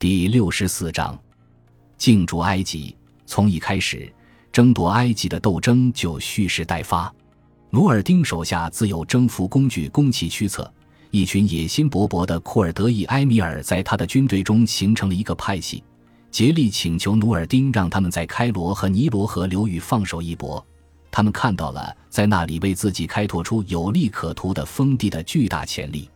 第六十四章，进驻埃及。从一开始，争夺埃及的斗争就蓄势待发。努尔丁手下自有征服工具供其驱策，一群野心勃勃的库尔德裔埃米尔在他的军队中形成了一个派系，竭力请求努尔丁让他们在开罗和尼罗河流域放手一搏。他们看到了在那里为自己开拓出有利可图的封地的巨大潜力。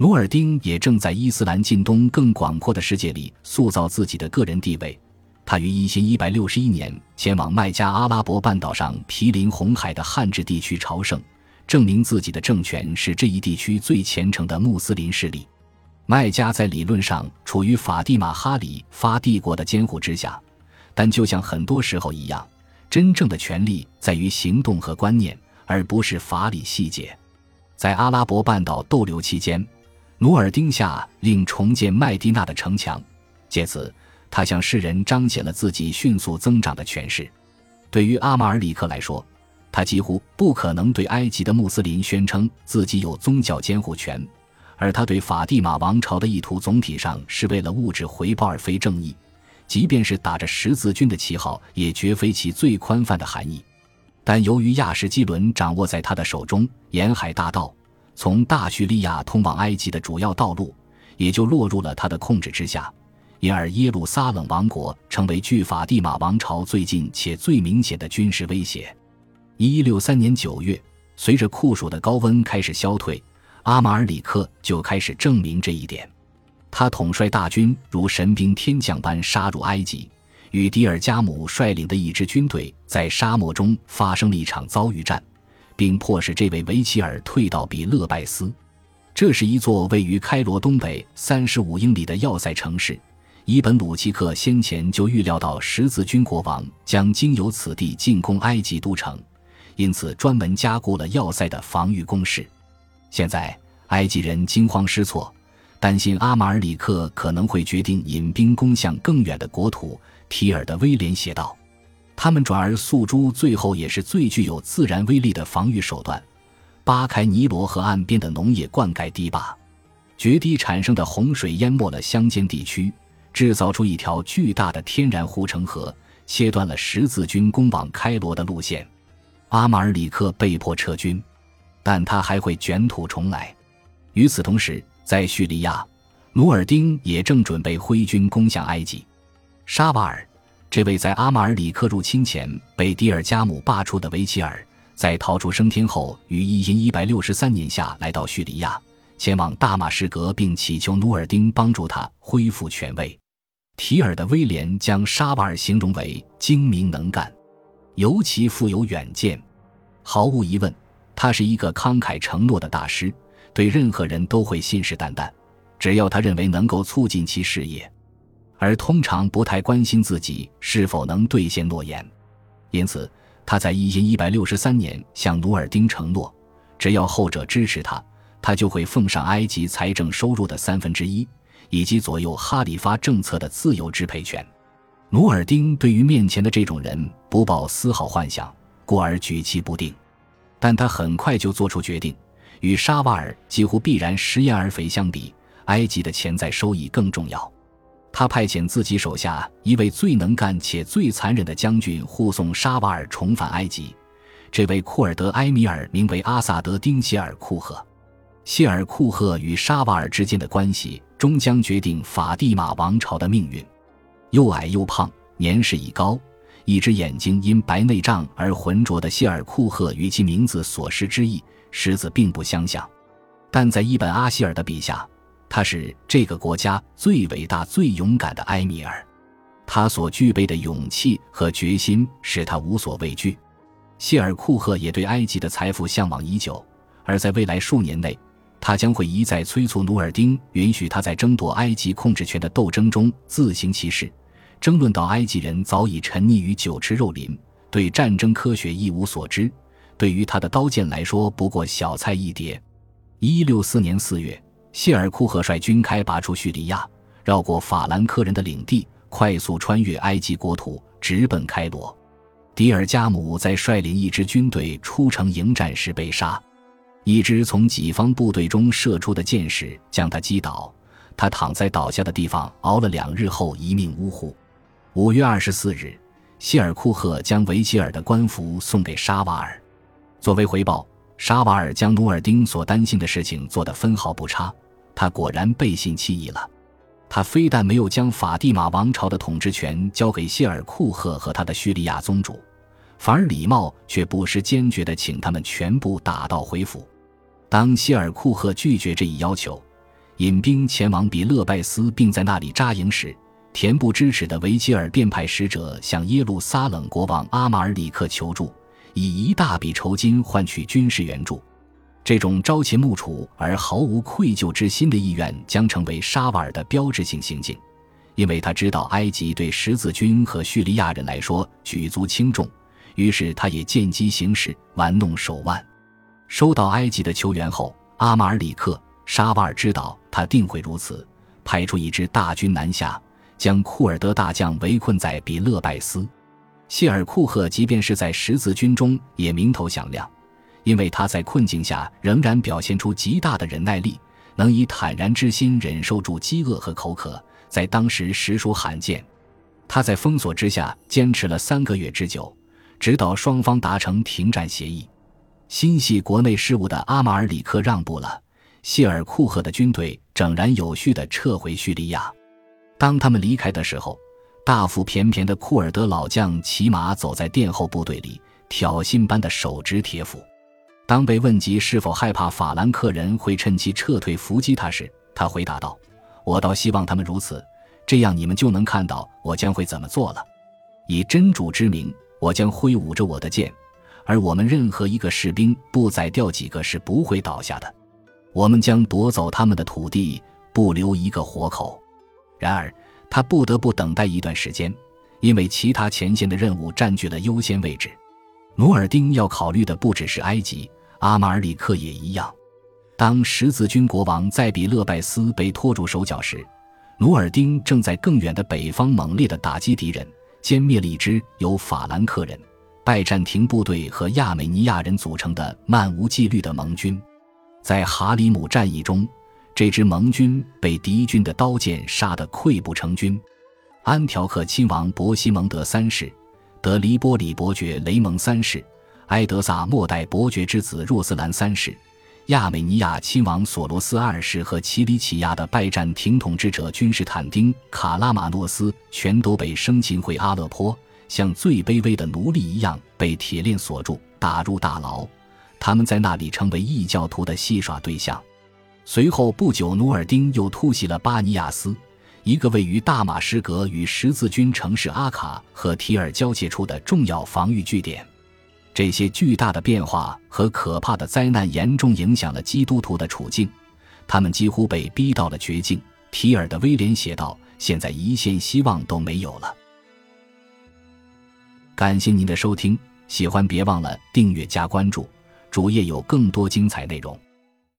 努尔丁也正在伊斯兰近东更广阔的世界里塑造自己的个人地位。他于一千一百六十一年前往麦加阿拉伯半岛上毗邻红海的汉治地区朝圣，证明自己的政权是这一地区最虔诚的穆斯林势力。麦加在理论上处于法蒂玛哈里发帝国的监护之下，但就像很多时候一样，真正的权力在于行动和观念，而不是法理细节。在阿拉伯半岛逗留期间。努尔丁下令重建麦地那的城墙，借此他向世人彰显了自己迅速增长的权势。对于阿马尔里克来说，他几乎不可能对埃及的穆斯林宣称自己有宗教监护权，而他对法蒂玛王朝的意图总体上是为了物质回报而非正义，即便是打着十字军的旗号，也绝非其最宽泛的含义。但由于亚什基伦掌握在他的手中，沿海大道。从大叙利亚通往埃及的主要道路也就落入了他的控制之下，因而耶路撒冷王国成为距法蒂玛王朝最近且最明显的军事威胁。一六三年九月，随着酷暑的高温开始消退，阿马尔里克就开始证明这一点。他统帅大军如神兵天将般杀入埃及，与迪尔加姆率领的一支军队在沙漠中发生了一场遭遇战。并迫使这位维齐尔退到比勒拜斯，这是一座位于开罗东北三十五英里的要塞城市。伊本鲁奇克先前就预料到十字军国王将经由此地进攻埃及都城，因此专门加固了要塞的防御工事。现在埃及人惊慌失措，担心阿马尔里克可能会决定引兵攻向更远的国土。提尔的威廉写道。他们转而诉诸最后也是最具有自然威力的防御手段——扒开尼罗河岸边的农业灌溉堤坝，决堤产生的洪水淹没了乡间地区，制造出一条巨大的天然护城河，切断了十字军攻往开罗的路线。阿马尔里克被迫撤军，但他还会卷土重来。与此同时，在叙利亚，努尔丁也正准备挥军攻向埃及。沙瓦尔。这位在阿马尔里克入侵前被迪尔加姆罢黜的维齐尔，在逃出升天后，于一因一百六十三年夏来到叙利亚，前往大马士革，并祈求努尔丁帮助他恢复权位。提尔的威廉将沙瓦尔形容为精明能干，尤其富有远见。毫无疑问，他是一个慷慨承诺的大师，对任何人都会信誓旦旦，只要他认为能够促进其事业。而通常不太关心自己是否能兑现诺言，因此他在一因一百六十三年向努尔丁承诺，只要后者支持他，他就会奉上埃及财政收入的三分之一，以及左右哈里发政策的自由支配权。努尔丁对于面前的这种人不抱丝毫幻想，故而举棋不定，但他很快就做出决定。与沙瓦尔几乎必然食言而肥相比，埃及的潜在收益更重要。他派遣自己手下一位最能干且最残忍的将军护送沙瓦尔重返埃及。这位库尔德埃米尔名为阿萨德丁谢尔库赫。谢尔库赫与沙瓦尔之间的关系终将决定法蒂玛王朝的命运。又矮又胖，年事已高，一只眼睛因白内障而浑浊的谢尔库赫与其名字所示之意实则并不相像，但在伊本阿希尔的笔下。他是这个国家最伟大、最勇敢的埃米尔，他所具备的勇气和决心使他无所畏惧。谢尔库赫也对埃及的财富向往已久，而在未来数年内，他将会一再催促努尔丁允许他在争夺埃及控制权的斗争中自行其事。争论到埃及人早已沉溺于酒池肉林，对战争科学一无所知，对于他的刀剑来说不过小菜一碟。一六四年四月。谢尔库赫率军开拔出叙利亚，绕过法兰克人的领地，快速穿越埃及国土，直奔开罗。迪尔加姆在率领一支军队出城迎战时被杀，一支从己方部队中射出的箭矢将他击倒，他躺在倒下的地方熬了两日后一命呜呼。五月二十四日，谢尔库赫将维吉尔的官服送给沙瓦尔，作为回报，沙瓦尔将努尔丁所担心的事情做得分毫不差。他果然背信弃义了。他非但没有将法蒂玛王朝的统治权交给谢尔库赫和他的叙利亚宗主，反而礼貌却不失坚决地请他们全部打道回府。当谢尔库赫拒绝这一要求，引兵前往比勒拜斯并在那里扎营时，恬不知耻的维吉尔便派使者向耶路撒冷国王阿马尔里克求助，以一大笔酬金换取军事援助。这种朝秦暮楚而毫无愧疚之心的意愿，将成为沙瓦尔的标志性行径，因为他知道埃及对十字军和叙利亚人来说举足轻重，于是他也见机行事，玩弄手腕。收到埃及的求援后，阿马尔里克沙瓦尔知道他定会如此，派出一支大军南下，将库尔德大将围困在比勒拜斯。谢尔库赫即便是在十字军中也名头响亮。因为他在困境下仍然表现出极大的忍耐力，能以坦然之心忍受住饥饿和口渴，在当时实属罕见。他在封锁之下坚持了三个月之久，直到双方达成停战协议。心系国内事务的阿马尔里克让步了，谢尔库赫的军队整然有序地撤回叙利亚。当他们离开的时候，大腹便便的库尔德老将骑马走在殿后部队里，挑衅般的手执铁斧。当被问及是否害怕法兰克人会趁机撤退伏击他时，他回答道：“我倒希望他们如此，这样你们就能看到我将会怎么做了。以真主之名，我将挥舞着我的剑，而我们任何一个士兵不宰掉几个是不会倒下的。我们将夺走他们的土地，不留一个活口。然而，他不得不等待一段时间，因为其他前线的任务占据了优先位置。努尔丁要考虑的不只是埃及。”阿马尔里克也一样。当十字军国王在比勒拜斯被拖住手脚时，努尔丁正在更远的北方猛烈地打击敌人，歼灭了一支由法兰克人、拜占庭部队和亚美尼亚人组成的漫无纪律的盟军。在哈里姆战役中，这支盟军被敌军的刀剑杀得溃不成军。安条克亲王伯西蒙德三世、德黎波里伯爵雷蒙三世。埃德萨末代伯爵之子若斯兰三世、亚美尼亚亲王索罗斯二世和奇里乞亚的拜占庭统治者君士坦丁·卡拉马诺斯全都被生擒回阿勒颇，像最卑微的奴隶一样被铁链锁住，打入大牢。他们在那里成为异教徒的戏耍对象。随后不久，努尔丁又突袭了巴尼亚斯，一个位于大马士革与十字军城市阿卡和提尔交界处的重要防御据点。这些巨大的变化和可怕的灾难严重影响了基督徒的处境，他们几乎被逼到了绝境。提尔的威廉写道：“现在一线希望都没有了。”感谢您的收听，喜欢别忘了订阅加关注，主页有更多精彩内容。